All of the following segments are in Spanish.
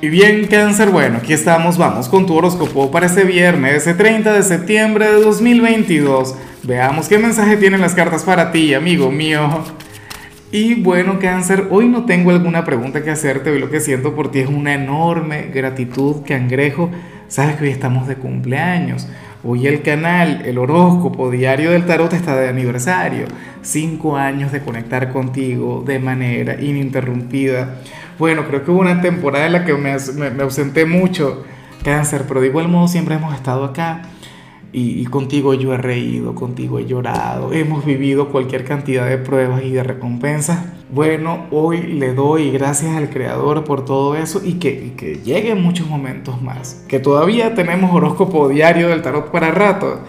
Y bien, cáncer, bueno, aquí estamos, vamos con tu horóscopo para este viernes, ese 30 de septiembre de 2022. Veamos qué mensaje tienen las cartas para ti, amigo mío. Y bueno, cáncer, hoy no tengo alguna pregunta que hacerte, hoy lo que siento por ti es una enorme gratitud, cangrejo. Sabes que hoy estamos de cumpleaños. Hoy el canal, el horóscopo diario del tarot está de aniversario. Cinco años de conectar contigo de manera ininterrumpida. Bueno, creo que hubo una temporada en la que me, me, ausenté mucho, cáncer, pero de igual modo siempre hemos estado acá. Y, y, contigo yo he reído, contigo he llorado, hemos vivido cualquier cantidad de pruebas y de recompensas. Bueno, hoy le doy gracias al Creador por todo eso y que, y que lleguen muchos momentos más. Que todavía tenemos horóscopo diario del tarot para rato.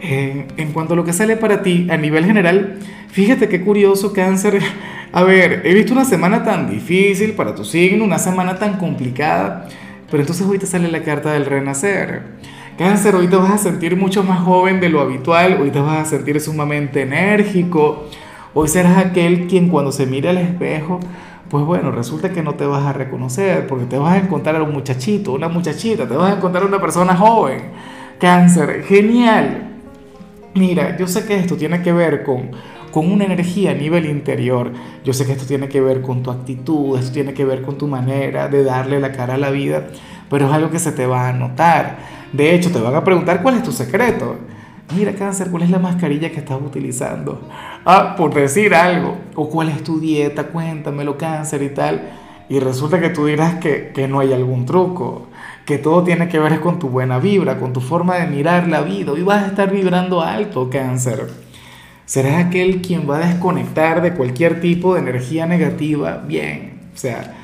Eh, en cuanto a lo que sale para ti a nivel general, fíjate qué curioso cáncer. A ver, he visto una semana tan difícil para tu signo, una semana tan complicada, pero entonces hoy te sale la carta del renacer. Cáncer, hoy te vas a sentir mucho más joven de lo habitual, hoy te vas a sentir sumamente enérgico, hoy serás aquel quien cuando se mire al espejo, pues bueno, resulta que no te vas a reconocer, porque te vas a encontrar a un muchachito, una muchachita, te vas a encontrar a una persona joven. Cáncer, genial. Mira, yo sé que esto tiene que ver con, con una energía a nivel interior. Yo sé que esto tiene que ver con tu actitud, esto tiene que ver con tu manera de darle la cara a la vida, pero es algo que se te va a notar. De hecho, te van a preguntar cuál es tu secreto. Mira, cáncer, ¿cuál es la mascarilla que estás utilizando? Ah, por decir algo. O cuál es tu dieta, cuéntamelo, cáncer y tal. Y resulta que tú dirás que, que no hay algún truco que todo tiene que ver con tu buena vibra, con tu forma de mirar la vida. Hoy vas a estar vibrando alto, cáncer. Serás aquel quien va a desconectar de cualquier tipo de energía negativa. Bien, o sea,